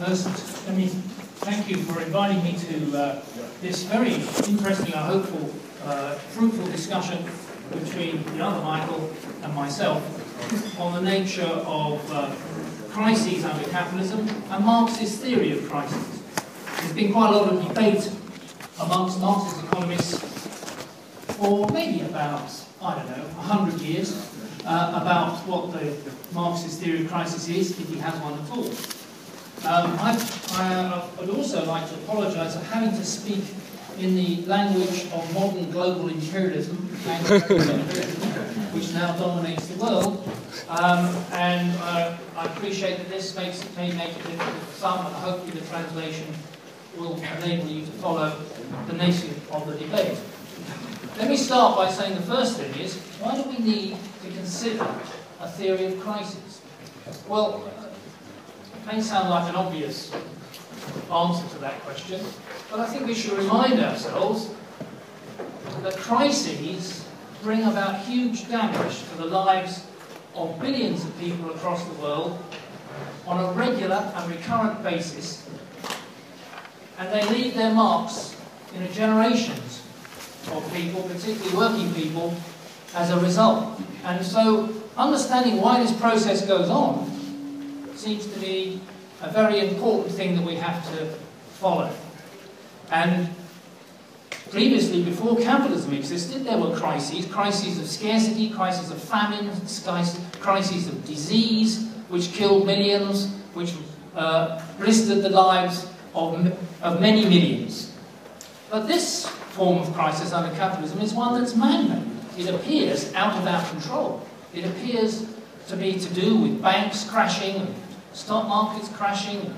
First, let me thank you for inviting me to uh, this very interesting, I hopeful, uh, fruitful discussion between the other Michael and myself on the nature of uh, crises under capitalism and Marx's theory of crises. There's been quite a lot of debate amongst Marxist economists for maybe about, I don't know, 100 years uh, about what the Marxist theory of crisis is, if he has one at all. Um, I, I, uh, would also like to apologise for having to speak in the language of modern global imperialism, which now dominates the world. Um, and uh, I appreciate that this makes, may make it difficult for some, and hopefully the translation will enable you to follow the nature of the debate. Let me start by saying the first thing is, why do we need to consider a theory of crisis? Well, may sound like an obvious answer to that question, but I think we should remind ourselves that crises bring about huge damage to the lives of billions of people across the world on a regular and recurrent basis, and they leave their marks in generations of people, particularly working people, as a result. And so, understanding why this process goes on seems to be a very important thing that we have to follow. And previously, before capitalism existed, there were crises crises of scarcity, crises of famine, crises of disease, which killed millions, which uh, blistered the lives of, of many millions. But this form of crisis under capitalism is one that's man-made. It appears out of our control. It appears to be to do with banks crashing, stock markets crashing,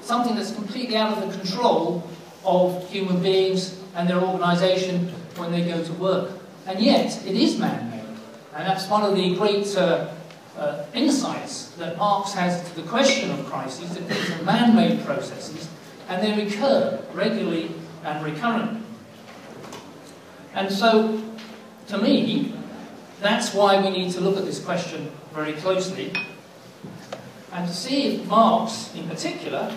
something that's completely out of the control of human beings and their organisation when they go to work. And yet, it is man-made. And that's one of the great uh, uh, insights that Marx has to the question of crises, that these are man-made processes, and they recur regularly and recurrently. And so, to me, that's why we need to look at this question very closely and to see if Marx, in particular,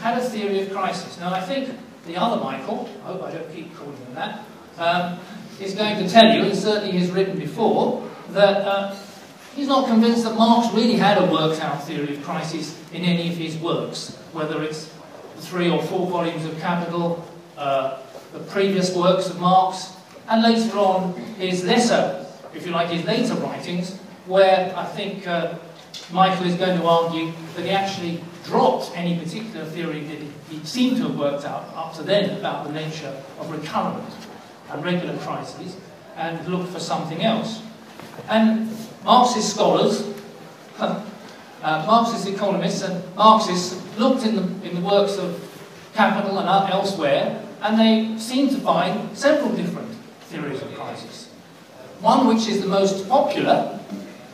had a theory of crisis. Now, I think the other Michael, I hope I don't keep calling him that, um, is going to tell you, and certainly he's written before, that uh, he's not convinced that Marx really had a worked out theory of crisis in any of his works, whether it's three or four volumes of Capital, uh, the previous works of Marx, and later on his lesser, if you like, his later writings, where I think uh, Michael is going to argue that he actually dropped any particular theory that he seemed to have worked out up to then about the nature of recurrent and regular crises and looked for something else. And Marxist scholars, uh, Marxist economists and Marxists looked in the, in the works of Capital and elsewhere and they seem to find several different theories of crisis. One which is the most popular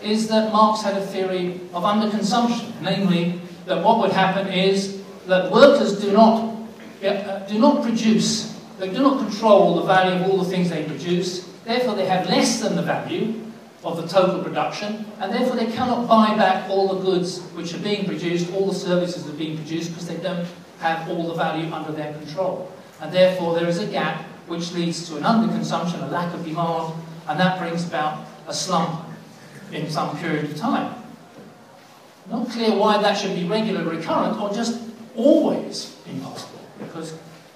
is that Marx had a theory of underconsumption, namely that what would happen is that workers do not, uh, do not produce, they do not control the value of all the things they produce, therefore they have less than the value of the total production, and therefore they cannot buy back all the goods which are being produced, all the services that are being produced, because they don't have all the value under their control. And therefore there is a gap which leads to an underconsumption, a lack of demand, and that brings about a slump in some period of time. Not clear why that should be regular recurrent or just always impossible, because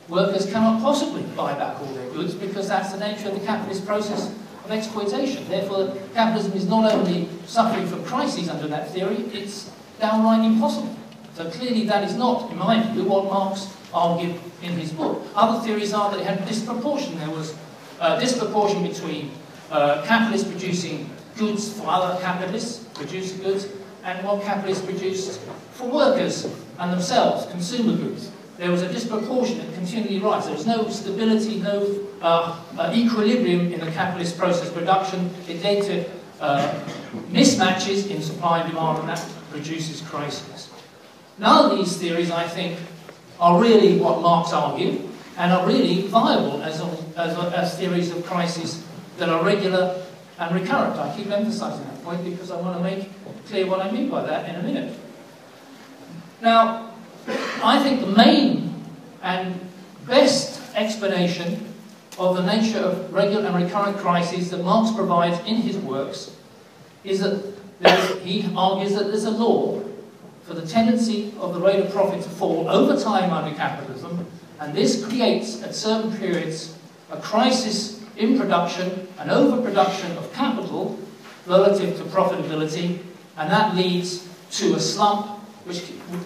workers cannot possibly buy back all their goods because that's the nature of the capitalist process of exploitation. Therefore, capitalism is not only suffering from crises under that theory, it's downright impossible. So clearly that is not, in my view, what Marx argued in his book. Other theories are that it had disproportion. There was a disproportion between uh, capitalists producing goods for other capitalists, producer goods, and what capitalists produced for workers and themselves, consumer goods. There was a disproportionate continually rise. There was no stability, no uh, uh, equilibrium in the capitalist process production. It led to uh, mismatches in supply and demand, and that produces crises. None of these theories, I think, are really what Marx argued, and are really viable as, as, as theories of crisis that are regular and recurrent. I keep emphasizing that point because I want to make clear what I mean by that in a minute. Now, I think the main and best explanation of the nature of regular and recurrent crises that Marx provides in his works is that he argues that there's a law for the tendency of the rate of profit to fall over time under capitalism, and this creates at certain periods a crisis in production, an overproduction of capital relative to profitability, and that leads to a slump which,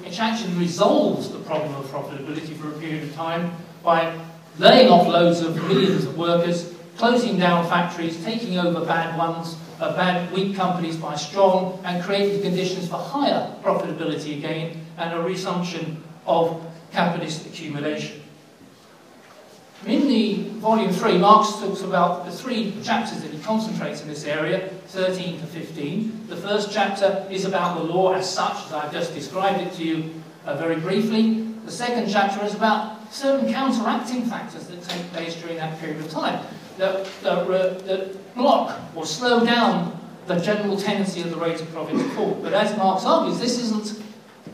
which actually resolves the problem of profitability for a period of time by laying off loads of millions of workers, closing down factories, taking over bad ones, uh, bad, weak companies by strong, and creating conditions for higher profitability again and a resumption of capitalist accumulation. In the volume 3, Marx talks about the three chapters that he concentrates in this area, 13 to 15. The first chapter is about the law as such, as I've just described it to you uh, very briefly. The second chapter is about certain counteracting factors that take place during that period of time that, that, that block or slow down the general tendency of the rate of profit to fall. But as Marx argues, this isn't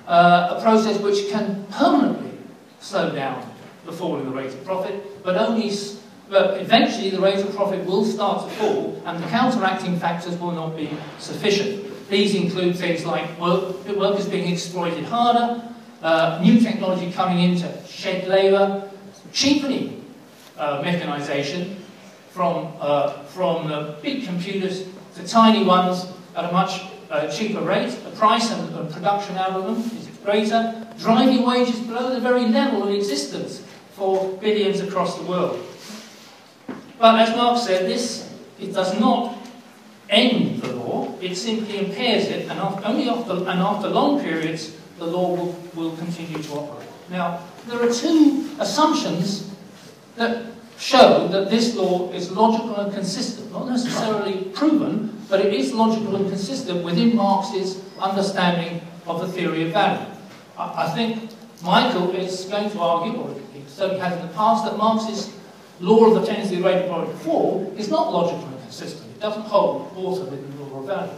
uh, a process which can permanently slow down the fall in the rate of profit, but only but eventually the rate of profit will start to fall and the counteracting factors will not be sufficient. These include things like work, workers being exploited harder, uh, new technology coming in to shed labour, cheapening uh, mechanisation, from, uh, from big computers to tiny ones at a much uh, cheaper rate. The price and production out of them is greater. Driving wages below the very level of existence for billions across the world. But as Marx said, this it does not end the law, it simply impairs it, and after, only after, and after long periods, the law will, will continue to operate. Now, there are two assumptions that show that this law is logical and consistent, not necessarily proven, but it is logical and consistent within Marx's understanding of the theory of value. I, I think Michael is going to argue, or certainly has in the past, that Marx's law of the tendency of the rate of profit fall is not logical and consistent. It doesn't hold water within the law of value.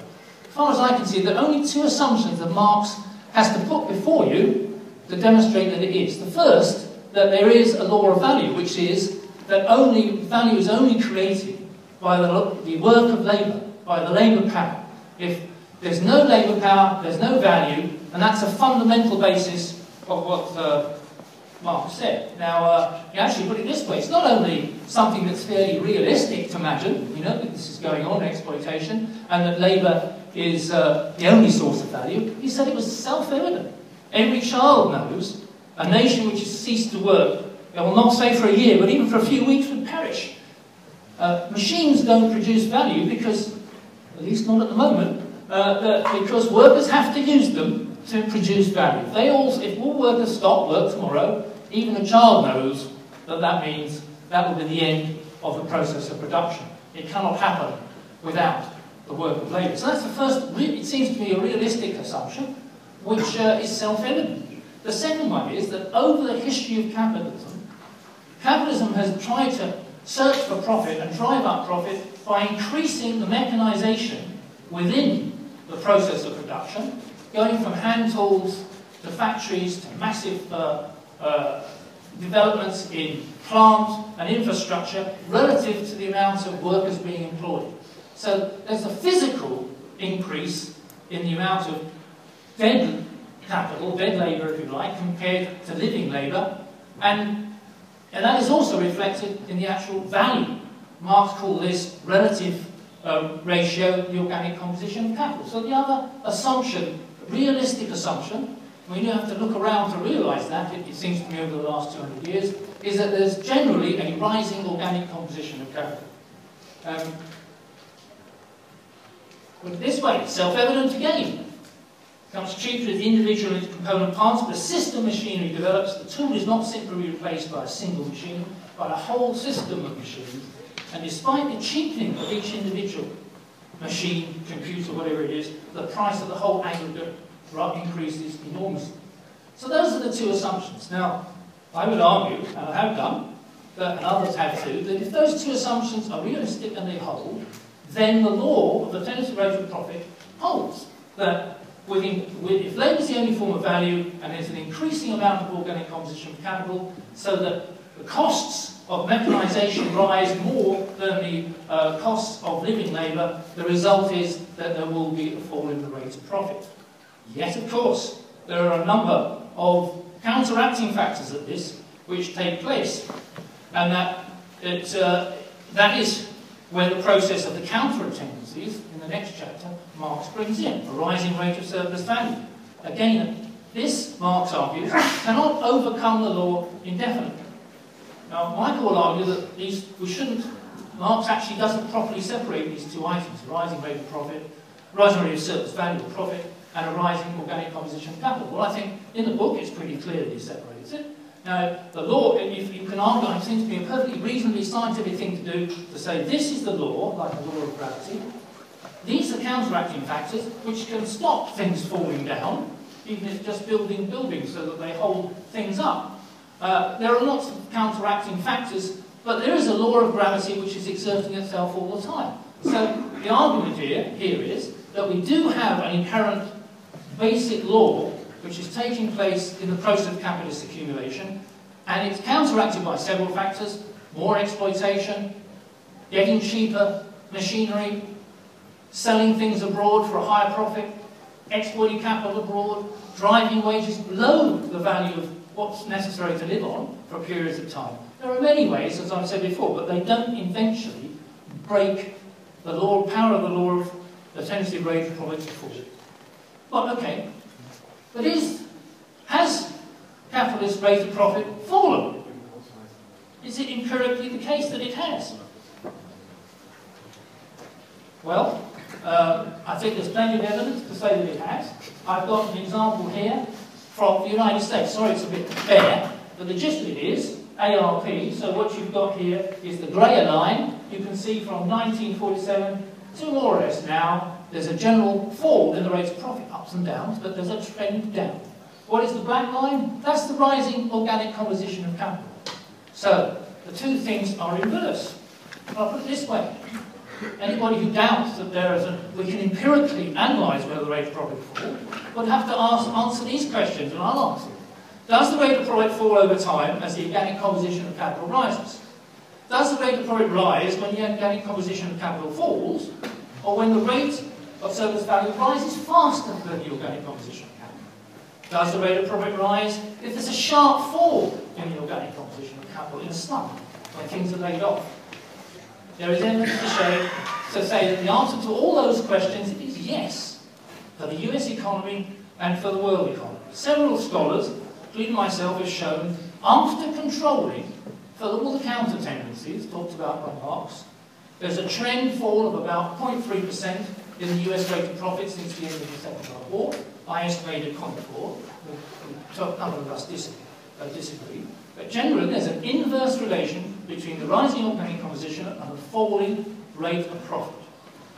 As far as I can see, there are only two assumptions that Marx has to put before you to demonstrate that it is. The first, that there is a law of value, which is that only value is only created by the, the work of labour, by the labour power. If there's no labour power, there's no value, and that's a fundamental basis of what uh, Marx said. Now, uh, you actually put it this way, it's not only something that's fairly realistic to imagine, you know, that this is going on, exploitation, and that labour is uh, the only source of value. He said it was self-evident. Every child knows a nation which has ceased to work I will not say for a year, but even for a few weeks would perish. Uh, machines don't produce value because, at least not at the moment, uh, because workers have to use them to produce value. They all, if all workers stop work tomorrow, even a child knows that that means that will be the end of the process of production. It cannot happen without the work of labour. So that's the first, it seems to me, a realistic assumption, which uh, is self-evident. The second one is that over the history of capitalism, Capitalism has tried to search for profit and drive up profit by increasing the mechanization within the process of production, going from hand tools to factories to massive uh, uh, developments in plant and infrastructure relative to the amount of workers being employed. So there's a physical increase in the amount of dead capital, dead labour if you like, compared to living labour, and and that is also reflected in the actual value. Marx called this relative uh, ratio, the organic composition of capital. So the other assumption, realistic assumption, we don't have to look around to realise that, it, it, seems to me over the last 200 years, is that there's generally a rising organic composition of capital. Um, but this way, self-evident again comes cheaper the individual component parts, but system machinery develops, the tool is not simply replaced by a single machine, but a whole system of machines. And despite the cheapening of each individual machine, computer, whatever it is, the price of the whole aggregate increases enormously. So those are the two assumptions. Now, I would argue, and I have done, that, and others have too, that if those two assumptions are realistic and they hold, then the law of the tendency rate of profit holds. That with, if labour is the only form of value and there's an increasing amount of organic composition of capital, so that the costs of mechanisation rise more than the uh, costs of living labour, the result is that there will be a fall in the rate of profit. Yet, of course, there are a number of counteracting factors at this which take place, and that, it, uh, that is where the process of the counter tendencies in the next chapter Marx brings in, a rising rate of surplus value. Again, this, Marx argues, cannot overcome the law indefinitely. Now, Michael will argue that these, we shouldn't, Marx actually doesn't properly separate these two items, rising rate of profit, rising rate of surplus value of profit, and a rising organic composition of capital. Well, I think in the book it's pretty clear that he separates it. Now, the law, if you can argue, it seems to be a perfectly reasonably scientific thing to do, to say this is the law, like the law of gravity. These are counteracting factors which can stop things falling down, even if just building buildings so that they hold things up. Uh, there are lots of counteracting factors, but there is a law of gravity which is exerting itself all the time. So the argument here, here is that we do have an inherent basic law which is taking place in the process of capitalist accumulation, and it's counteracted by several factors, more exploitation, getting cheaper machinery, selling things abroad for a higher profit, exporting capital abroad, driving wages below the value of what's necessary to live on for periods of time. There are many ways, as I've said before, but they don't eventually break the law, power of the law of the tendency of rate of profit to. But okay, but is, has capitalist rate of profit fallen? Is it empirically the case that it has? Well, uh, I think there's plenty of evidence to say that it has. I've got an example here from the United States. Sorry, it's a bit bare, but the gist of it is ARP. So what you've got here is the grey line. You can see from 1947 to more or less now, there's a general fall in the rate of profit, ups and downs, but there's a trend down. What is the black line? That's the rising organic composition of capital. So, the two things are inverse. I'll put it this way. Anybody who doubts that there is a, we can empirically analyse whether the rate of profit falls would have to ask, answer these questions, and I'll answer them. Does the rate of profit fall over time as the organic composition of capital rises? Does the rate of profit rise when the organic composition of capital falls, or when the rate of surplus value rises faster than the organic composition of capital? Does the rate of profit rise if there's a sharp fall in the organic composition of capital in a slump, when things are laid off? There is evidence to, show, to say that the answer to all those questions is yes, for the US economy and for the world economy. Several scholars, including myself, have shown after controlling for all the counter tendencies talked about by Marx, there's a trend fall of about 0.3% in the US rate of profit since the end of the Second World War. I estimated 0.4. A number of us disagree, uh, disagree. But generally, there's an inverse relation between the rising organic composition and the falling rate of profit.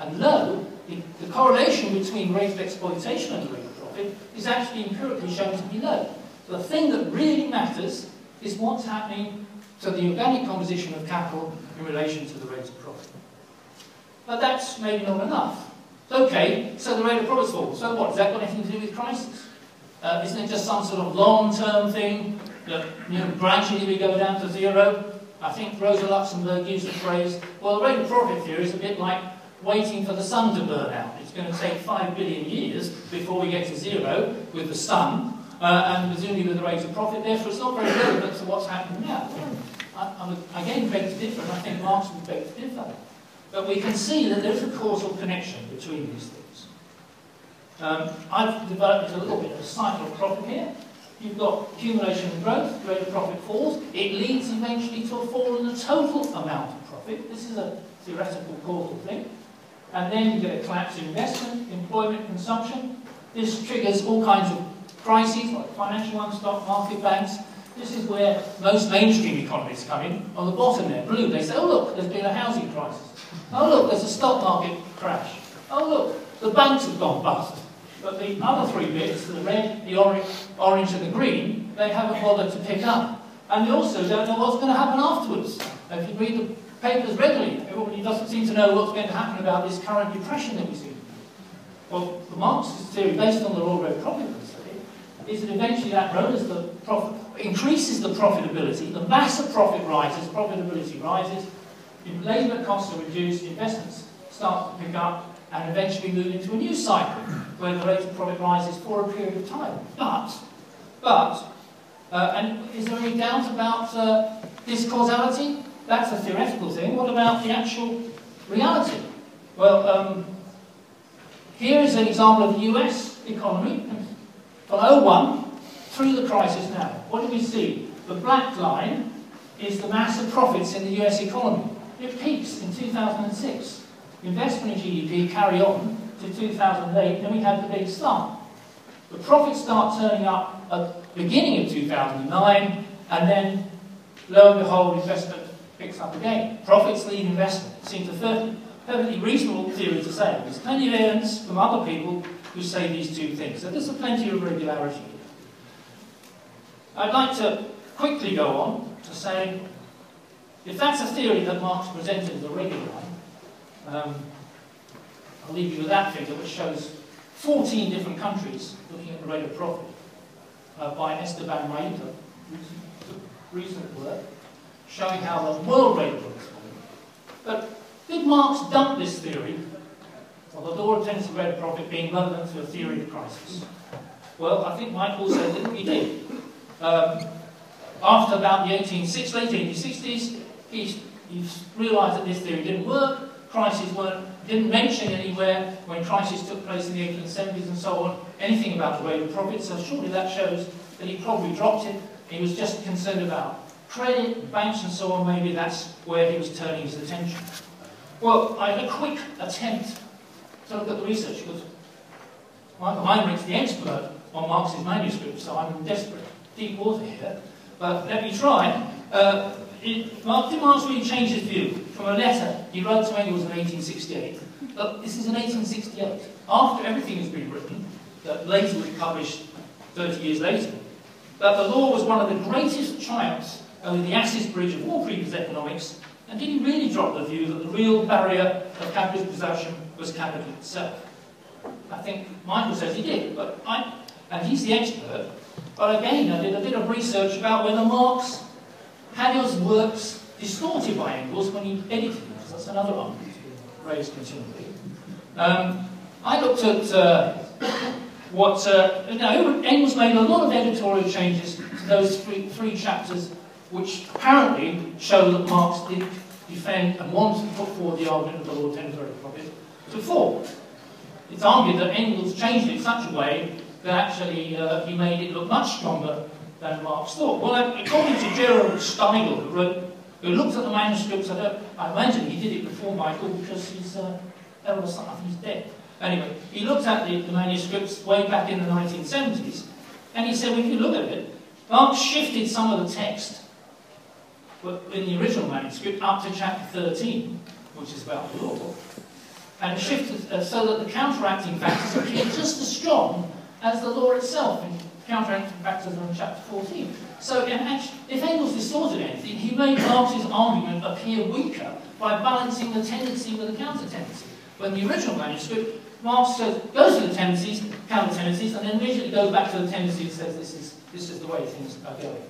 And lo, the, the correlation between rate of exploitation and the rate of profit is actually empirically shown to be low. So the thing that really matters is what's happening to the organic composition of capital in relation to the rate of profit. But that's maybe not enough. Okay, so the rate of profit falls. So what? Has that got anything to do with crisis? Uh, isn't it just some sort of long-term thing that you know, gradually we go down to zero? I think Rosa Luxemburg used the phrase, well, the rate of profit theory is a bit like waiting for the sun to burn out. It's going to take five billion years before we get to zero with the sun, uh, and presumably with the rate of profit. Therefore, it's not very relevant to what's happening now. I, I'm again beg to differ, and I think Marx would beg to differ. But we can see that there's a causal connection between these things. Um, I've developed a little bit of a cycle of profit here. You've got accumulation and growth, of profit falls. It leads eventually to a fall in the total amount of profit. This is a theoretical causal thing. And then you get a collapse in investment, employment, consumption. This triggers all kinds of crises, like financial ones, stock market, banks. This is where most mainstream economists come in. On the bottom there, blue, they say, oh look, there's been a housing crisis. Oh look, there's a stock market crash. Oh look, the banks have gone bust. But the other three bits, the red, the orange, orange and the green, they haven't bothered to pick up. And they also don't know what's going to happen afterwards. If you read the papers regularly, everybody doesn't seem to know what's going to happen about this current depression that we see. Well, the Marxist theory, based on the law of profitability, is that eventually that grows the profit, increases the profitability, the mass of profit rises, profitability rises, labour costs are reduced, investments start to pick up, and eventually move into a new cycle where the rate of profit rises for a period of time. But, but, uh, and is there any doubt about uh, this causality? That's a theoretical thing. What about the actual reality? Well, um, here is an example of the US economy from 01 through the crisis now. What do we see? The black line is the mass of profits in the US economy. It peaks in 2006. Investment in GDP carry on to 2008, then we have the big slump. The profits start turning up at the beginning of 2009, and then, lo and behold, investment picks up again. Profits lead investment. It seems a perfectly reasonable theory to say. There's plenty of evidence from other people who say these two things. So there's a plenty of regularity. I'd like to quickly go on to say, if that's a theory that Marx presented as a regular one, um, I'll leave you with that figure, which shows 14 different countries looking at the rate of profit uh, by Esteban Mailta, recent work, showing how the world rate works. But did Marx dump this theory of the law of tendency rate of profit being relevant to a theory of crisis? Well, I think Michael said that he did. Um, after about the 1860s, late 1860s, he, realised that this theory didn't work, crises weren't didn't mention anywhere when crisis took place in the 1870s and so on, anything about the rate of profit, so surely that shows that he probably dropped it. He was just concerned about credit, banks and so on, maybe that's where he was turning his attention. Well, I had a quick attempt to look at the research, because Michael Heinrich's the expert on Marx's manuscript, so I'm in desperate deep water here. But let me try. Uh, it, Mark, did Marx really change his view from a letter he wrote to Engels in 1868? But this is in 1868, after everything has been written, that later was published 30 years later, that the law was one of the greatest triumphs over the Asses Bridge of all previous economics, and did he really drop the view that the real barrier of capitalist possession was capital itself? I think Michael says he did, but I, and he's the expert. But again, I did a bit of research about whether Marx had works distorted by Engels when he edited them, that's another argument raised continually. Um, I looked at uh, what, uh, Engels made a lot of editorial changes to those three, three chapters which apparently show that Marx did defend and wanted to put forward the argument of the of temporary profit to fall. It's argued that Engels changed it in such a way that actually uh, he made it look much stronger than Marx thought. Well, according to Gerald Steigl, who, wrote, who looked at the manuscripts, I, don't, I imagine he did it before Michael because he's uh, elder son, I think he's dead. Anyway, he looked at the, the manuscripts way back in the 1970s, and he said, well, if you look at it, Marx shifted some of the text in the original manuscript up to chapter 13, which is about the law, and shifted uh, so that the counteracting factors appear just as strong as the law itself in counteracting factors in chapter 14. So if Engels distorted anything, he made Marx's argument appear weaker by balancing the tendency with the counter-tendency. When the original manuscript, Marx says, goes to the tendencies, counter-tendencies, and then immediately goes back to the tendency and says this is, this is the way things are going.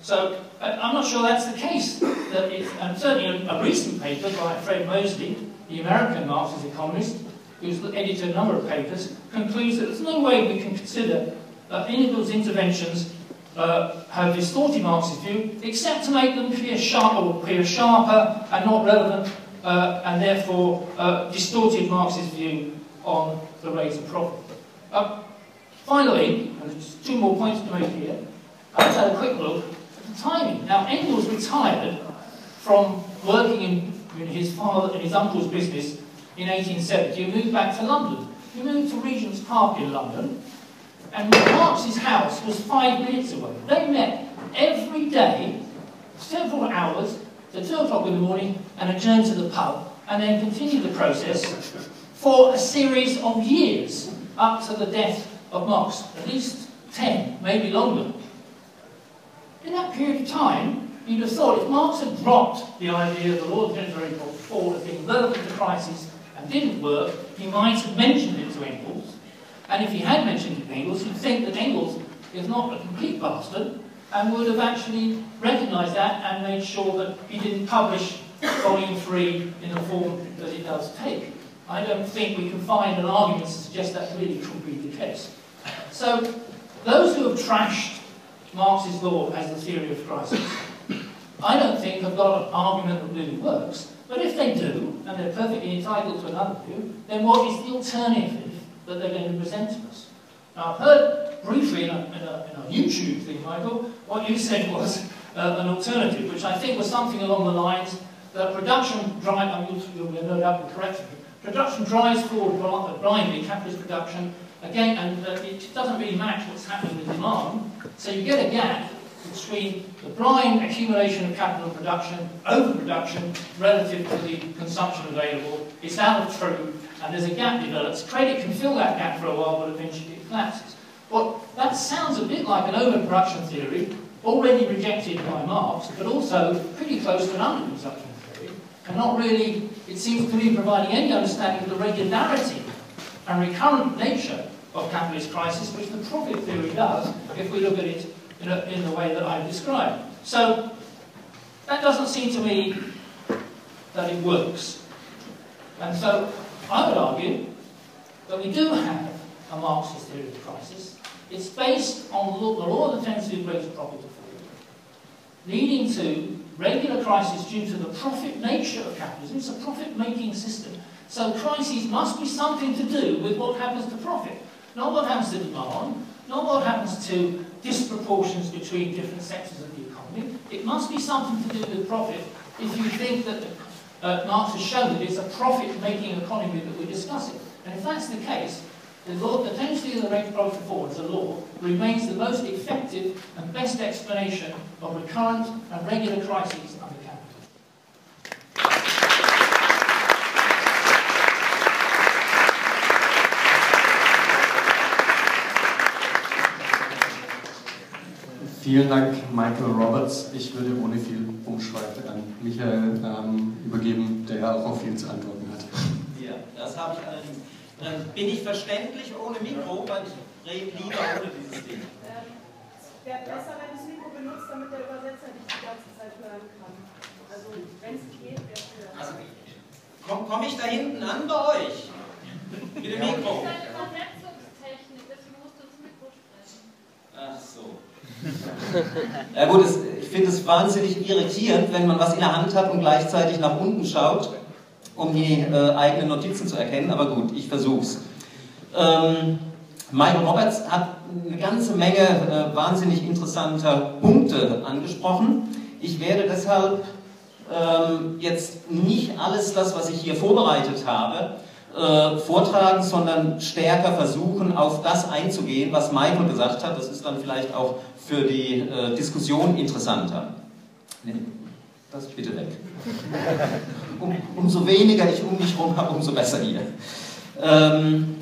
So I'm not sure that's the case. That it, and um, certainly a, a, recent paper by Fred Mosley, the American Marxist economist, who's edited a number of papers, concludes that there's no way we can consider uh, Engel's interventions uh, have distorted Marx's view, except to make them appear, sharp, appear sharper and not relevant, uh, and therefore uh, distorted Marx's view on the rate of profit. Uh, finally, two more points to make here, I've a quick look at the timing. Now, Engels retired from working in, in his father and his uncle's business in 1870 and moved back to London. He moved to Regent's Park in London, and Marx's house was five minutes away. They met every day, several hours, to 2 o'clock in the morning, and adjourned to the pub, and then continued the process for a series of years, up to the death of Marx, at least 10, maybe longer. In that period of time, you'd have thought if Marx had dropped the idea of the law of fall as being relevant to crises and didn't work, he might have mentioned it to Engels. And if he had mentioned Engels, you'd think that Engels is not a complete bastard and would have actually recognised that and made sure that he didn't publish volume 3 in the form that it does take. I don't think we can find an argument to suggest that really could be the case. So, those who have trashed Marx's law as the theory of crisis, I don't think have got an argument that really works. But if they do, and they're perfectly entitled to another view, then what is the alternative that they're going to present to us? Now, I've heard briefly in a, in a, in a YouTube thing, Michael, what you said was uh, an alternative, which I think was something along the lines that production drive, I mean, you'll, no doubt correct me, production drives forward blindly, capitalist production, again, and uh, it doesn't really match what's happening with demand, so you get a gap between the blind accumulation of capital production, overproduction, relative to the consumption available. It's out of true, and there's a gap develops. Credit can fill that gap for a while, but eventually it collapses. Well, that sounds a bit like an overproduction theory, already rejected by Marx, but also pretty close to an underconsumption theory, and not really, it seems to me, providing any understanding of the regularity and recurrent nature of capitalist crisis, which the profit theory does, if we look at it in, a, in the way that I've described. So, that doesn't seem to me that it works. And so, I would argue that we do have a Marxist theory of crisis. It's based on the law of the tendency of greater profit afforded, leading to regular crisis due to the profit nature of capitalism. It's a profit-making system. So crises must be something to do with what happens to profit. Not what happens to demand, not what happens to disproportions between different sectors of the economy. It must be something to do with profit if you think that uh, Marx has shown that it's a profit-making economy that we're discussing. And if that's the case, the law, the tendency of the rate of profit forward as a law remains the most effective and best explanation of recurrent and regular crises under capital. Vielen Dank, Michael Roberts. Ich würde ohne viel Umschweife an Michael ähm, übergeben, der auch auf viel zu antworten hat. Ja, das habe ich allerdings. Ähm, bin ich verständlich ohne Mikro, weil ich rede lieber ohne dieses Ding. Ähm, wäre besser, wenn das Mikro benutzt, damit der Übersetzer dich die ganze Zeit hören kann. Also, wenn es geht, wäre es hören. Also, komme komm ich da hinten an bei euch? Mit dem Mikro. Das ist eine Übersetzungstechnik, deswegen musst du das Mikro sprechen. Ach so. Ja gut, es, ich finde es wahnsinnig irritierend, wenn man was in der Hand hat und gleichzeitig nach unten schaut, um die äh, eigenen Notizen zu erkennen, aber gut, ich versuch's. Ähm, Michael Roberts hat eine ganze Menge äh, wahnsinnig interessanter Punkte angesprochen. Ich werde deshalb ähm, jetzt nicht alles das, was ich hier vorbereitet habe, äh, vortragen, sondern stärker versuchen, auf das einzugehen, was Michael gesagt hat. Das ist dann vielleicht auch für die äh, Diskussion interessanter. Nimm das bitte weg. Um, umso weniger ich um mich herum habe, umso besser hier. Ähm,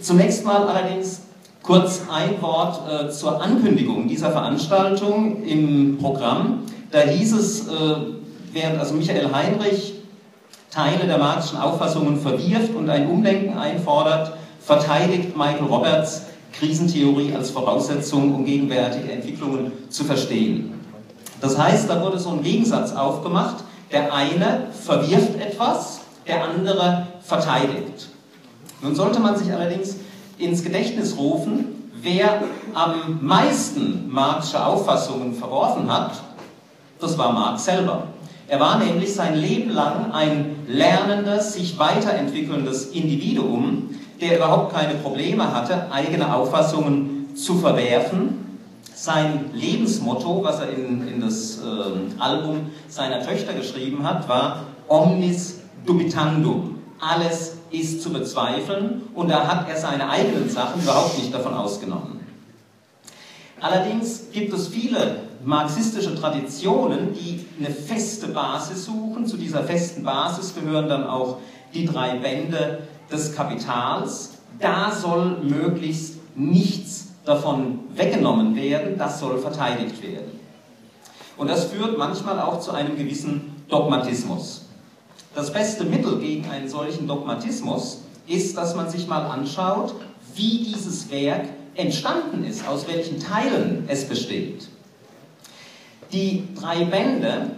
zunächst mal allerdings kurz ein Wort äh, zur Ankündigung dieser Veranstaltung im Programm. Da hieß es, äh, während also Michael Heinrich Teile der marxischen Auffassungen verwirft und ein Umdenken einfordert, verteidigt Michael Roberts Krisentheorie als Voraussetzung, um gegenwärtige Entwicklungen zu verstehen. Das heißt, da wurde so ein Gegensatz aufgemacht. Der eine verwirft etwas, der andere verteidigt. Nun sollte man sich allerdings ins Gedächtnis rufen, wer am meisten marxische Auffassungen verworfen hat, das war Marx selber. Er war nämlich sein Leben lang ein lernendes, sich weiterentwickelndes Individuum, der überhaupt keine Probleme hatte, eigene Auffassungen zu verwerfen. Sein Lebensmotto, was er in, in das äh, Album seiner Töchter geschrieben hat, war Omnis dubitandum. Alles ist zu bezweifeln und da hat er seine eigenen Sachen überhaupt nicht davon ausgenommen. Allerdings gibt es viele marxistische Traditionen, die eine feste Basis suchen. Zu dieser festen Basis gehören dann auch die drei Bände des Kapitals. Da soll möglichst nichts davon weggenommen werden, das soll verteidigt werden. Und das führt manchmal auch zu einem gewissen Dogmatismus. Das beste Mittel gegen einen solchen Dogmatismus ist, dass man sich mal anschaut, wie dieses Werk entstanden ist, aus welchen Teilen es besteht. Die drei Bände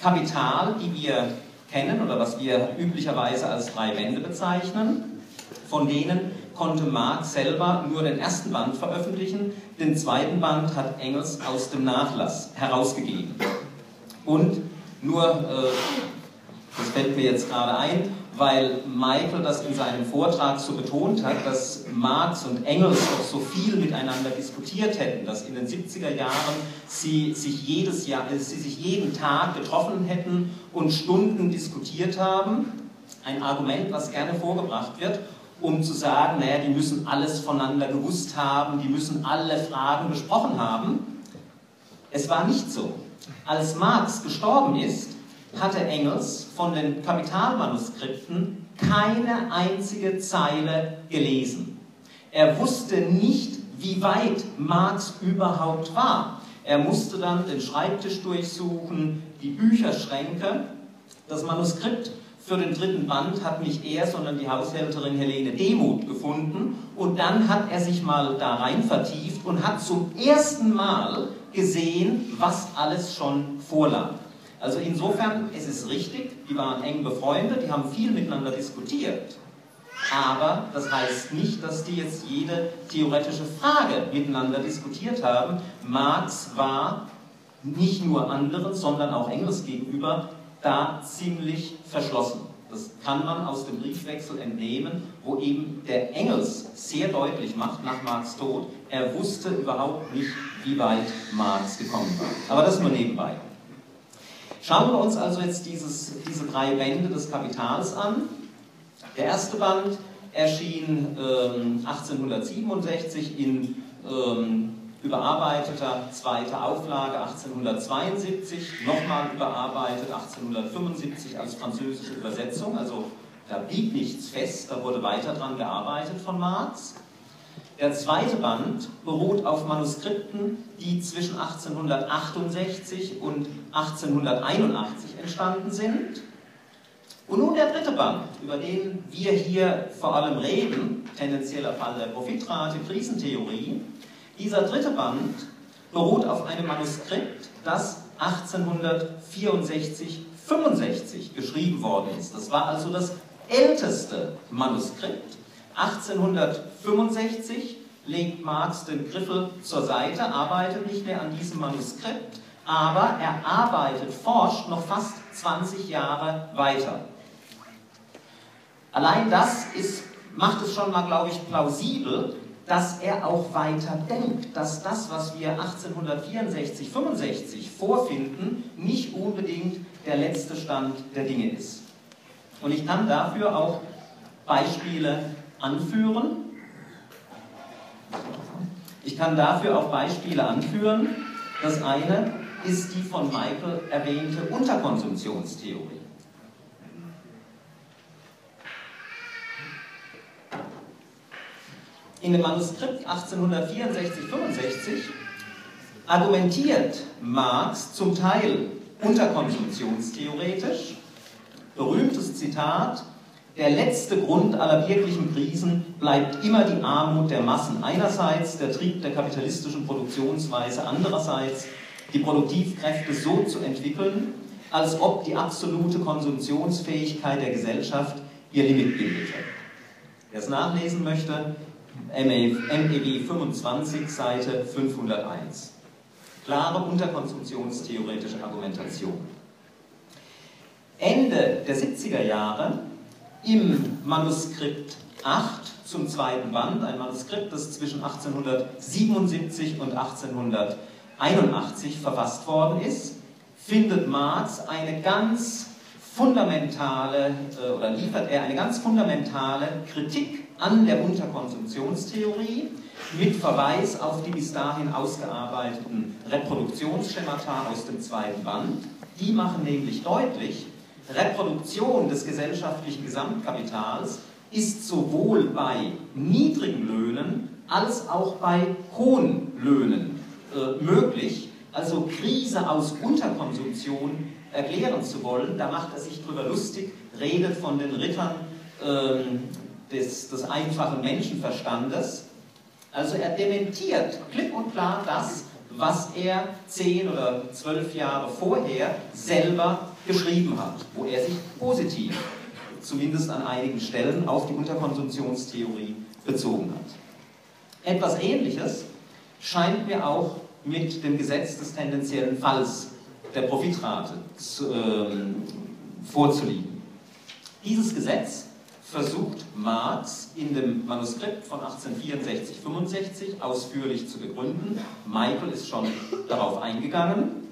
Kapital, die wir kennen oder was wir üblicherweise als drei Bände bezeichnen, von denen konnte Marx selber nur den ersten Band veröffentlichen, den zweiten Band hat Engels aus dem Nachlass herausgegeben. Und nur, äh, das fällt mir jetzt gerade ein, weil Michael das in seinem Vortrag so betont hat, dass Marx und Engels doch so viel miteinander diskutiert hätten, dass in den 70er Jahren sie sich, jedes Jahr, äh, sie sich jeden Tag getroffen hätten und Stunden diskutiert haben. Ein Argument, was gerne vorgebracht wird, um zu sagen, naja, die müssen alles voneinander gewusst haben, die müssen alle Fragen besprochen haben. Es war nicht so. Als Marx gestorben ist, hatte Engels von den Kapitalmanuskripten keine einzige Zeile gelesen. Er wusste nicht, wie weit Marx überhaupt war. Er musste dann den Schreibtisch durchsuchen, die Bücherschränke. Das Manuskript für den dritten Band hat nicht er, sondern die Haushälterin Helene Demuth gefunden. Und dann hat er sich mal da rein vertieft und hat zum ersten Mal gesehen, was alles schon vorlag. Also insofern, es ist richtig, die waren eng befreundet, die haben viel miteinander diskutiert. Aber das heißt nicht, dass die jetzt jede theoretische Frage miteinander diskutiert haben. Marx war nicht nur anderen, sondern auch Engels gegenüber da ziemlich verschlossen. Das kann man aus dem Briefwechsel entnehmen, wo eben der Engels sehr deutlich macht nach Marx Tod, er wusste überhaupt nicht, wie weit Marx gekommen war. Aber das nur nebenbei. Schauen wir uns also jetzt dieses, diese drei Bände des Kapitals an. Der erste Band erschien ähm, 1867 in ähm, überarbeiteter zweiter Auflage 1872, nochmal überarbeitet 1875 als französische Übersetzung. Also da blieb nichts fest, da wurde weiter dran gearbeitet von Marx. Der zweite Band beruht auf Manuskripten, die zwischen 1868 und 1881 entstanden sind. Und nun der dritte Band, über den wir hier vor allem reden, tendenzieller Fall der Profitrate, Krisentheorie. Dieser dritte Band beruht auf einem Manuskript, das 1864, 65 geschrieben worden ist. Das war also das älteste Manuskript 1865 legt Marx den Griffel zur Seite, arbeitet nicht mehr an diesem Manuskript, aber er arbeitet, forscht noch fast 20 Jahre weiter. Allein das ist, macht es schon mal, glaube ich, plausibel, dass er auch weiter denkt, dass das, was wir 1864, 65 vorfinden, nicht unbedingt der letzte Stand der Dinge ist. Und ich kann dafür auch Beispiele anführen. Ich kann dafür auch Beispiele anführen. Das eine ist die von Michael erwähnte Unterkonsumptionstheorie. In dem Manuskript 1864-65 argumentiert Marx zum Teil unterkonsumptionstheoretisch. Berühmtes Zitat, der letzte Grund aller wirklichen Krisen bleibt immer die Armut der Massen einerseits, der Trieb der kapitalistischen Produktionsweise andererseits, die Produktivkräfte so zu entwickeln, als ob die absolute Konsumtionsfähigkeit der Gesellschaft ihr Limit bildete. Wer es nachlesen möchte, MEW 25, Seite 501. Klare unterkonsumptionstheoretische Argumentation. Ende der 70er Jahre im Manuskript 8 zum zweiten Band, ein Manuskript, das zwischen 1877 und 1881 verfasst worden ist, findet Marx eine ganz fundamentale, äh, oder liefert er eine ganz fundamentale Kritik an der Unterkonsumptionstheorie mit Verweis auf die bis dahin ausgearbeiteten Reproduktionsschemata aus dem zweiten Band. Die machen nämlich deutlich, Reproduktion des gesellschaftlichen Gesamtkapitals ist sowohl bei niedrigen Löhnen als auch bei hohen Löhnen äh, möglich. Also Krise aus Unterkonsumption erklären zu wollen, da macht er sich darüber lustig, redet von den Rittern ähm, des, des einfachen Menschenverstandes. Also er dementiert klipp und klar das, was er zehn oder zwölf Jahre vorher selber geschrieben hat, wo er sich positiv, zumindest an einigen Stellen, auf die Unterkonsumptionstheorie bezogen hat. Etwas Ähnliches scheint mir auch mit dem Gesetz des tendenziellen Falls der Profitrate zu, ähm, vorzuliegen. Dieses Gesetz versucht Marx in dem Manuskript von 1864-65 ausführlich zu begründen. Michael ist schon darauf eingegangen.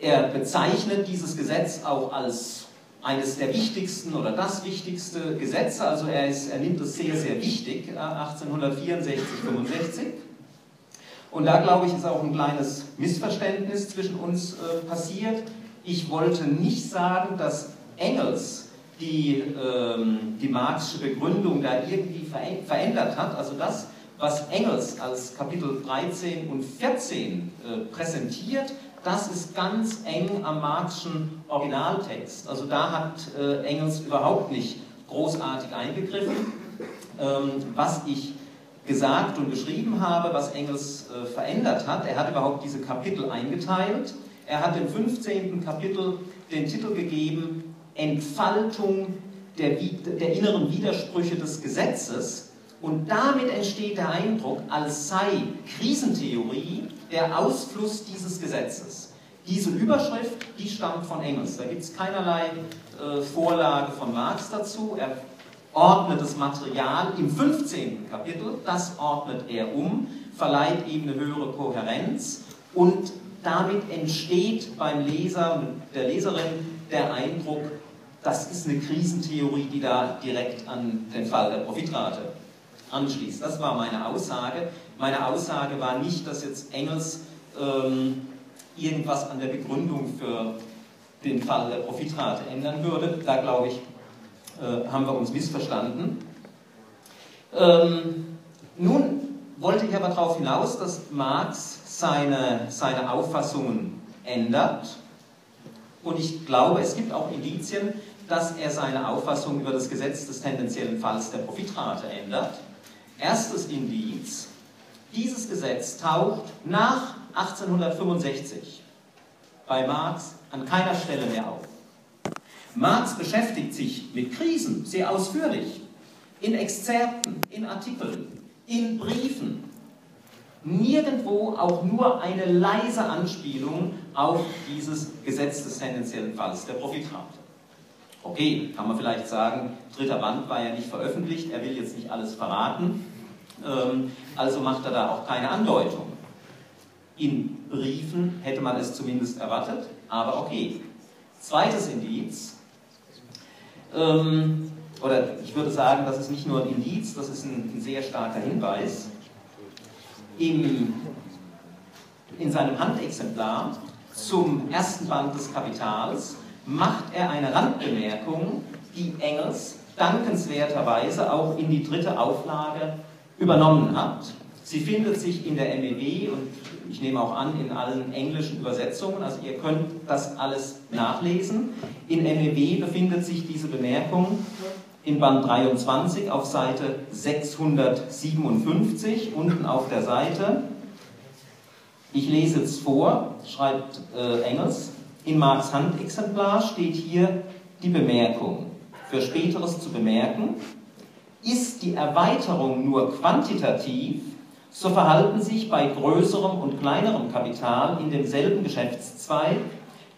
Er bezeichnet dieses Gesetz auch als eines der wichtigsten oder das wichtigste Gesetz, also er, ist, er nimmt es sehr, sehr wichtig, 1864, äh, 65. Und da glaube ich, ist auch ein kleines Missverständnis zwischen uns äh, passiert. Ich wollte nicht sagen, dass Engels die, ähm, die Marxische Begründung da irgendwie verändert hat. Also das, was Engels als Kapitel 13 und 14 äh, präsentiert, das ist ganz eng am Marxischen Originaltext. Also da hat äh, Engels überhaupt nicht großartig eingegriffen. Ähm, was ich gesagt und geschrieben habe, was Engels äh, verändert hat, er hat überhaupt diese Kapitel eingeteilt. Er hat im 15. Kapitel den Titel gegeben, Entfaltung der, der inneren Widersprüche des Gesetzes. Und damit entsteht der Eindruck, als sei Krisentheorie der Ausfluss dieses Gesetzes. Diese Überschrift, die stammt von Engels. Da gibt es keinerlei äh, Vorlage von Marx dazu. Er ordnet das Material im 15. Kapitel, das ordnet er um, verleiht ihm eine höhere Kohärenz und damit entsteht beim Leser und der Leserin der Eindruck, das ist eine Krisentheorie, die da direkt an den Fall der Profitrate anschließt. Das war meine Aussage. Meine Aussage war nicht, dass jetzt Engels ähm, irgendwas an der Begründung für den Fall der Profitrate ändern würde. Da glaube ich, äh, haben wir uns missverstanden. Ähm, nun wollte ich aber darauf hinaus, dass Marx seine, seine Auffassungen ändert. Und ich glaube, es gibt auch Indizien, dass er seine Auffassung über das Gesetz des tendenziellen Falls der Profitrate ändert. Erstes Indiz, dieses Gesetz taucht nach 1865 bei Marx an keiner Stelle mehr auf. Marx beschäftigt sich mit Krisen sehr ausführlich, in Exzerpten, in Artikeln, in Briefen. Nirgendwo auch nur eine leise Anspielung auf dieses Gesetz des tendenziellen Falls der Profitrate. Okay, kann man vielleicht sagen, dritter Band war ja nicht veröffentlicht, er will jetzt nicht alles verraten, also macht er da auch keine Andeutung. In Briefen hätte man es zumindest erwartet, aber okay. Zweites Indiz, ähm, oder ich würde sagen, das ist nicht nur ein Indiz, das ist ein, ein sehr starker Hinweis. Im, in seinem Handexemplar zum ersten Band des Kapitals macht er eine Randbemerkung, die Engels dankenswerterweise auch in die dritte Auflage übernommen hat. Sie findet sich in der MEW und ich nehme auch an in allen englischen Übersetzungen, also ihr könnt das alles nachlesen. In MEW befindet sich diese Bemerkung in Band 23 auf Seite 657, unten auf der Seite. Ich lese es vor, schreibt äh, Engels. In Marx Handexemplar steht hier die Bemerkung. Für späteres zu bemerken, ist die Erweiterung nur quantitativ, so verhalten sich bei größerem und kleinerem Kapital in demselben Geschäftszweig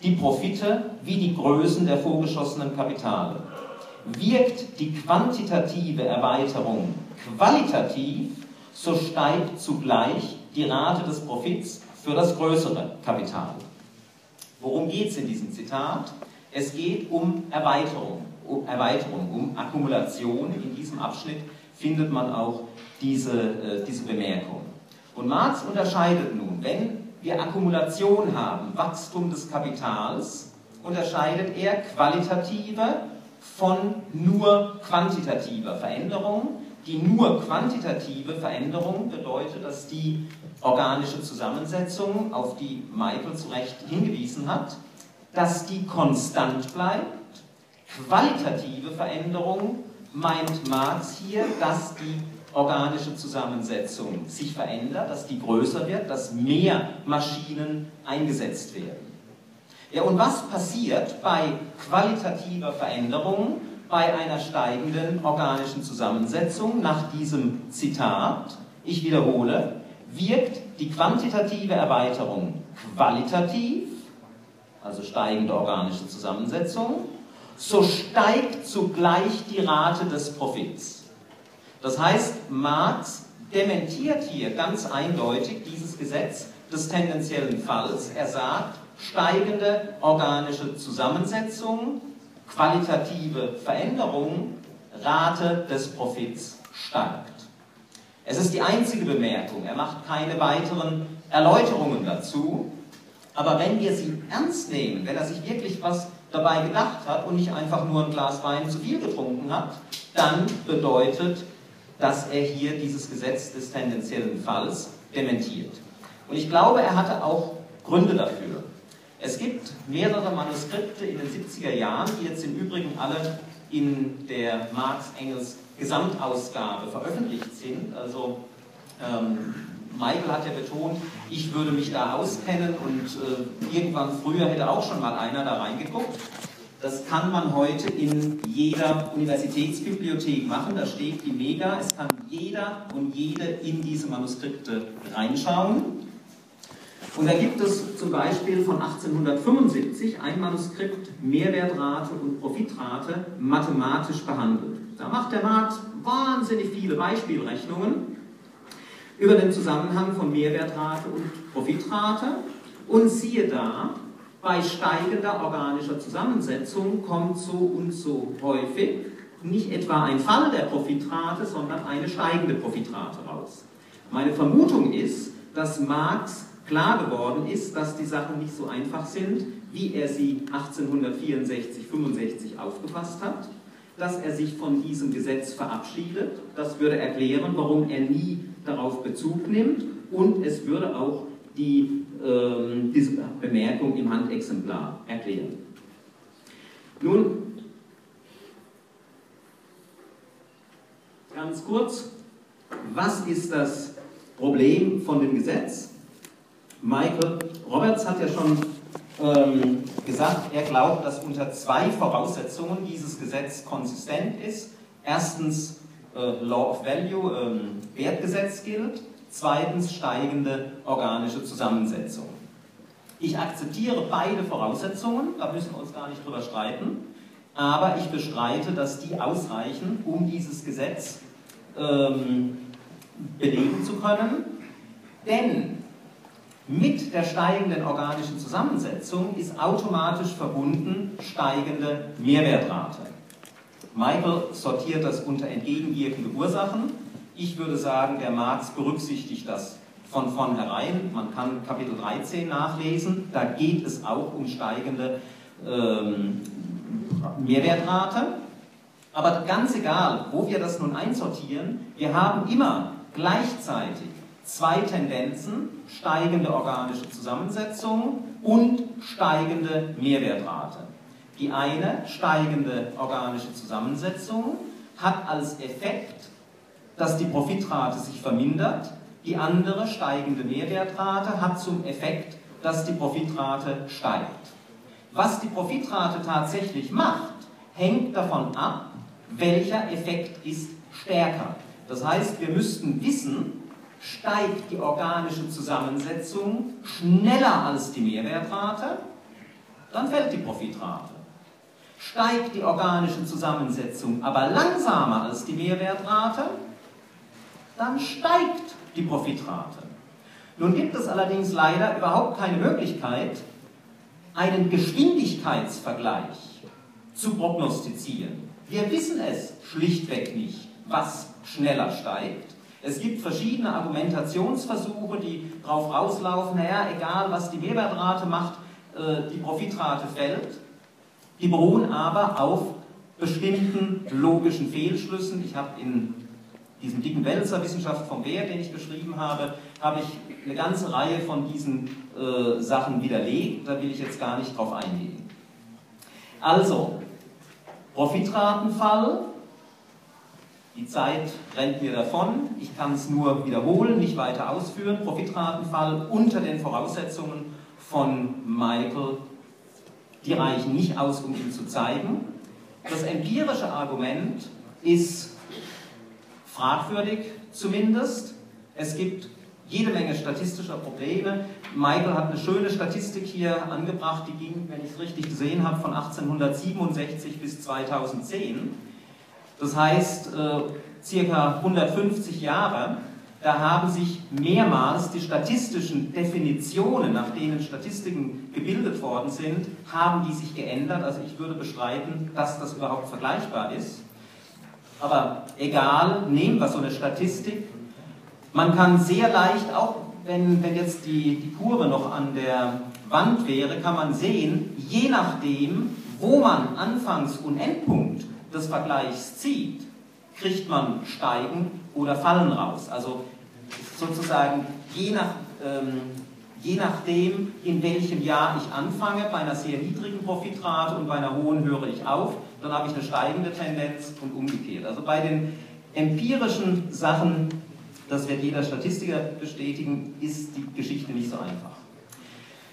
die Profite wie die Größen der vorgeschossenen Kapitale. Wirkt die quantitative Erweiterung qualitativ, so steigt zugleich die Rate des Profits für das größere Kapital. Worum geht es in diesem Zitat? Es geht um Erweiterung, Erweiterung, um Akkumulation. In diesem Abschnitt findet man auch diese, äh, diese Bemerkung. Und Marx unterscheidet nun, wenn wir Akkumulation haben, Wachstum des Kapitals, unterscheidet er qualitative von nur quantitativer Veränderung. Die nur quantitative Veränderung bedeutet, dass die organische Zusammensetzung, auf die Michael zu Recht hingewiesen hat, dass die konstant bleibt Qualitative Veränderung meint Marx hier, dass die organische Zusammensetzung sich verändert, dass die größer wird, dass mehr Maschinen eingesetzt werden. Ja, und was passiert bei qualitativer Veränderung, bei einer steigenden organischen Zusammensetzung nach diesem Zitat? Ich wiederhole, wirkt die quantitative Erweiterung qualitativ, also steigende organische Zusammensetzung, so steigt zugleich die Rate des Profits. Das heißt, Marx dementiert hier ganz eindeutig dieses Gesetz des tendenziellen Falls. Er sagt, steigende organische Zusammensetzung, qualitative Veränderung, Rate des Profits steigt. Es ist die einzige Bemerkung, er macht keine weiteren Erläuterungen dazu, aber wenn wir sie ernst nehmen, wenn er sich wirklich was dabei gedacht hat und nicht einfach nur ein Glas Wein zu viel getrunken hat, dann bedeutet, dass er hier dieses Gesetz des tendenziellen Falls dementiert. Und ich glaube, er hatte auch Gründe dafür. Es gibt mehrere Manuskripte in den 70er Jahren, die jetzt im Übrigen alle in der Marx-Engels Gesamtausgabe veröffentlicht sind. Also ähm, Michael hat ja betont, ich würde mich da auskennen und äh, irgendwann früher hätte auch schon mal einer da reingeguckt. Das kann man heute in jeder Universitätsbibliothek machen. Da steht die Mega. Es kann jeder und jede in diese Manuskripte reinschauen. Und da gibt es zum Beispiel von 1875 ein Manuskript Mehrwertrate und Profitrate mathematisch behandelt. Da macht der Marx wahnsinnig viele Beispielrechnungen über den Zusammenhang von Mehrwertrate und Profitrate und siehe da, bei steigender organischer Zusammensetzung kommt so und so häufig nicht etwa ein Fall der Profitrate, sondern eine steigende Profitrate raus. Meine Vermutung ist, dass Marx klar geworden ist, dass die Sachen nicht so einfach sind, wie er sie 1864, 65 aufgefasst hat, dass er sich von diesem Gesetz verabschiedet. Das würde erklären, warum er nie darauf Bezug nimmt und es würde auch die, ähm, diese Bemerkung im Handexemplar erklären. Nun, ganz kurz, was ist das Problem von dem Gesetz? Michael Roberts hat ja schon ähm, gesagt, er glaubt, dass unter zwei Voraussetzungen dieses Gesetz konsistent ist. Erstens äh, Law of Value, ähm, Wertgesetz gilt. Zweitens steigende organische Zusammensetzung. Ich akzeptiere beide Voraussetzungen, da müssen wir uns gar nicht drüber streiten, aber ich bestreite, dass die ausreichen, um dieses Gesetz ähm, belegen zu können. Denn mit der steigenden organischen Zusammensetzung ist automatisch verbunden steigende Mehrwertrate. Michael sortiert das unter entgegenwirkende Ursachen. Ich würde sagen, der Marx berücksichtigt das von vornherein. Man kann Kapitel 13 nachlesen. Da geht es auch um steigende ähm, Mehrwertrate. Aber ganz egal, wo wir das nun einsortieren, wir haben immer gleichzeitig zwei Tendenzen, steigende organische Zusammensetzung und steigende Mehrwertrate. Die eine, steigende organische Zusammensetzung, hat als Effekt, dass die Profitrate sich vermindert. Die andere, steigende Mehrwertrate, hat zum Effekt, dass die Profitrate steigt. Was die Profitrate tatsächlich macht, hängt davon ab, welcher Effekt ist stärker. Das heißt, wir müssten wissen, steigt die organische Zusammensetzung schneller als die Mehrwertrate, dann fällt die Profitrate. Steigt die organische Zusammensetzung aber langsamer als die Mehrwertrate, dann steigt die Profitrate. Nun gibt es allerdings leider überhaupt keine Möglichkeit, einen Geschwindigkeitsvergleich zu prognostizieren. Wir wissen es schlichtweg nicht, was schneller steigt. Es gibt verschiedene Argumentationsversuche, die darauf rauslaufen, naja, egal was die Mehrwertrate macht, äh, die Profitrate fällt. Die beruhen aber auf bestimmten logischen Fehlschlüssen. Ich habe in diesem dicken Wälzer Wissenschaft vom Wert, den ich geschrieben habe, habe ich eine ganze Reihe von diesen äh, Sachen widerlegt. Da will ich jetzt gar nicht drauf eingehen. Also, Profitratenfall. Die Zeit rennt mir davon. Ich kann es nur wiederholen, nicht weiter ausführen. Profitratenfall unter den Voraussetzungen von Michael. Die reichen nicht aus, um ihn zu zeigen. Das empirische Argument ist fragwürdig zumindest. Es gibt jede Menge statistischer Probleme. Michael hat eine schöne Statistik hier angebracht, die ging, wenn ich es richtig gesehen habe, von 1867 bis 2010. Das heißt, äh, circa 150 Jahre. Da haben sich mehrmals die statistischen Definitionen, nach denen Statistiken gebildet worden sind, haben die sich geändert. Also ich würde bestreiten, dass das überhaupt vergleichbar ist. Aber egal, nehmen wir so eine Statistik. Man kann sehr leicht, auch wenn, wenn jetzt die, die Kurve noch an der Wand wäre, kann man sehen, je nachdem, wo man Anfangs- und Endpunkt des Vergleichs zieht, kriegt man Steigen oder Fallen raus. Also sozusagen je, nach, ähm, je nachdem, in welchem Jahr ich anfange, bei einer sehr niedrigen Profitrate und bei einer hohen höre ich auf, dann habe ich eine steigende Tendenz und umgekehrt. Also bei den empirischen Sachen, das wird jeder Statistiker bestätigen, ist die Geschichte nicht so einfach.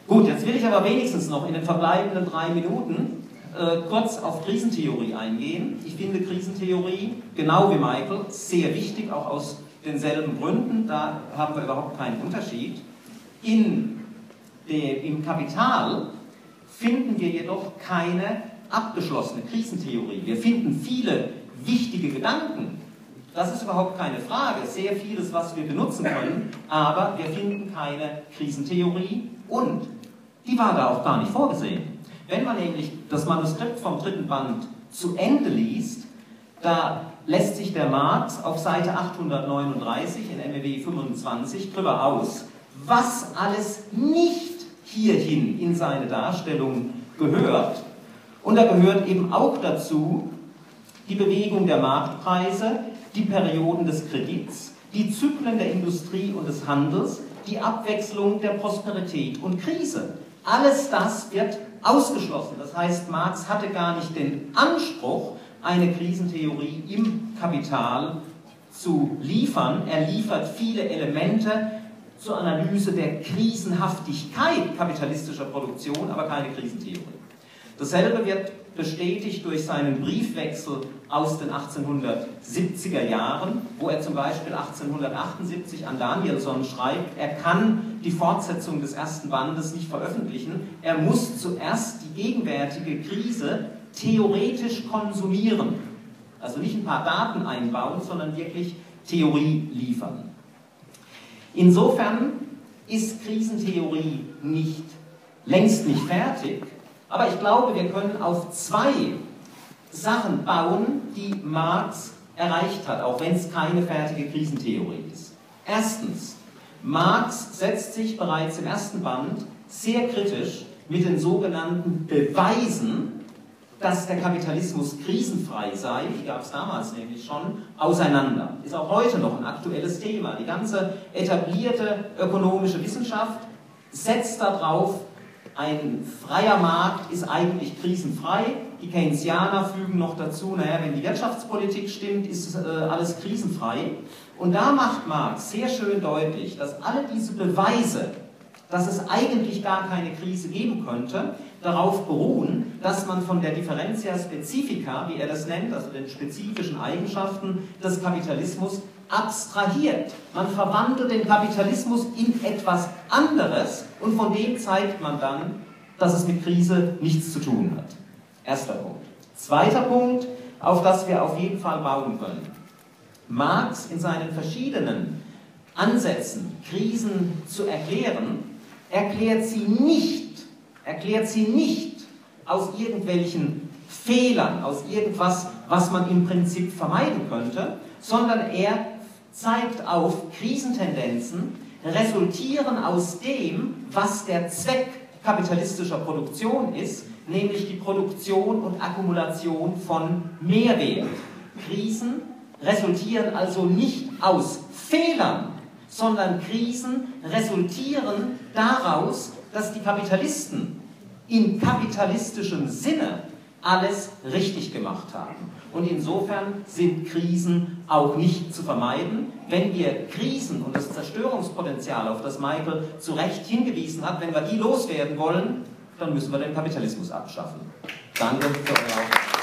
Gut, jetzt will ich aber wenigstens noch in den verbleibenden drei Minuten äh, kurz auf Krisentheorie eingehen. Ich finde Krisentheorie, genau wie Michael, sehr wichtig, auch aus denselben Gründen. Da haben wir überhaupt keinen Unterschied. In der, Im Kapital finden wir jedoch keine abgeschlossene Krisentheorie. Wir finden viele wichtige Gedanken. Das ist überhaupt keine Frage. Sehr vieles, was wir benutzen können, aber wir finden keine Krisentheorie und die war da auch gar nicht vorgesehen. Wenn man nämlich das Manuskript vom dritten Band zu Ende liest, da lässt sich der Marx auf Seite 839 in MEW 25 drüber aus, was alles nicht hierhin in seine Darstellung gehört. Und da gehört eben auch dazu die Bewegung der Marktpreise, die Perioden des Kredits, die Zyklen der Industrie und des Handels, die Abwechslung der Prosperität und Krise. Alles das wird ausgeschlossen. Das heißt, Marx hatte gar nicht den Anspruch, eine Krisentheorie im Kapital zu liefern. Er liefert viele Elemente zur Analyse der Krisenhaftigkeit kapitalistischer Produktion, aber keine Krisentheorie. Dasselbe wird bestätigt durch seinen Briefwechsel aus den 1870er Jahren, wo er zum Beispiel 1878 an Danielson schreibt, er kann die Fortsetzung des ersten Bandes nicht veröffentlichen, er muss zuerst die gegenwärtige Krise theoretisch konsumieren. Also nicht ein paar Daten einbauen, sondern wirklich Theorie liefern. Insofern ist Krisentheorie nicht, längst nicht fertig, aber ich glaube, wir können auf zwei Sachen bauen, die Marx erreicht hat, auch wenn es keine fertige Krisentheorie ist. Erstens, Marx setzt sich bereits im ersten Band sehr kritisch mit den sogenannten Beweisen, dass der Kapitalismus krisenfrei sei, die gab es damals nämlich schon, auseinander. Ist auch heute noch ein aktuelles Thema. Die ganze etablierte ökonomische Wissenschaft setzt darauf, ein freier Markt ist eigentlich krisenfrei. Die Keynesianer fügen noch dazu, naja, wenn die Wirtschaftspolitik stimmt, ist äh, alles krisenfrei. Und da macht Marx sehr schön deutlich, dass alle diese Beweise, dass es eigentlich gar keine Krise geben könnte, darauf beruhen, dass man von der Differentia Specifica, wie er das nennt, also den spezifischen Eigenschaften des Kapitalismus, abstrahiert. Man verwandelt den Kapitalismus in etwas anderes und von dem zeigt man dann, dass es mit Krise nichts zu tun hat. Erster Punkt. Zweiter Punkt, auf das wir auf jeden Fall bauen können. Marx in seinen verschiedenen Ansätzen, Krisen zu erklären, erklärt sie nicht, erklärt sie nicht aus irgendwelchen Fehlern, aus irgendwas, was man im Prinzip vermeiden könnte, sondern er zeigt auf, Krisentendenzen resultieren aus dem, was der Zweck kapitalistischer Produktion ist, nämlich die Produktion und Akkumulation von Mehrwert. Krisen resultieren also nicht aus Fehlern, sondern Krisen resultieren daraus, dass die Kapitalisten in kapitalistischem Sinne alles richtig gemacht haben. Und insofern sind Krisen auch nicht zu vermeiden. Wenn wir Krisen und das Zerstörungspotenzial, auf das Michael zu Recht hingewiesen hat, wenn wir die loswerden wollen, dann müssen wir den Kapitalismus abschaffen. Danke für eure Aufmerksamkeit.